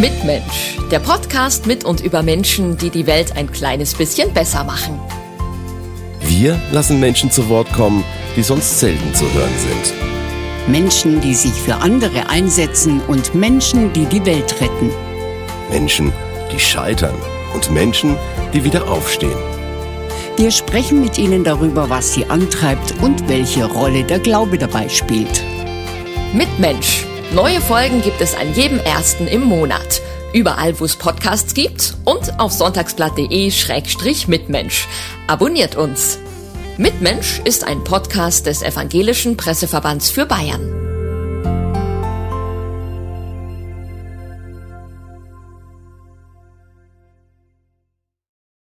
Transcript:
Mitmensch, der Podcast mit und über Menschen, die die Welt ein kleines bisschen besser machen. Wir lassen Menschen zu Wort kommen, die sonst selten zu hören sind. Menschen, die sich für andere einsetzen und Menschen, die die Welt retten. Menschen, die scheitern und Menschen, die wieder aufstehen. Wir sprechen mit ihnen darüber, was sie antreibt und welche Rolle der Glaube dabei spielt. Mitmensch. Neue Folgen gibt es an jedem ersten im Monat. Überall, wo es Podcasts gibt und auf sonntagsblatt.de-mitmensch. Abonniert uns. Mitmensch ist ein Podcast des Evangelischen Presseverbands für Bayern.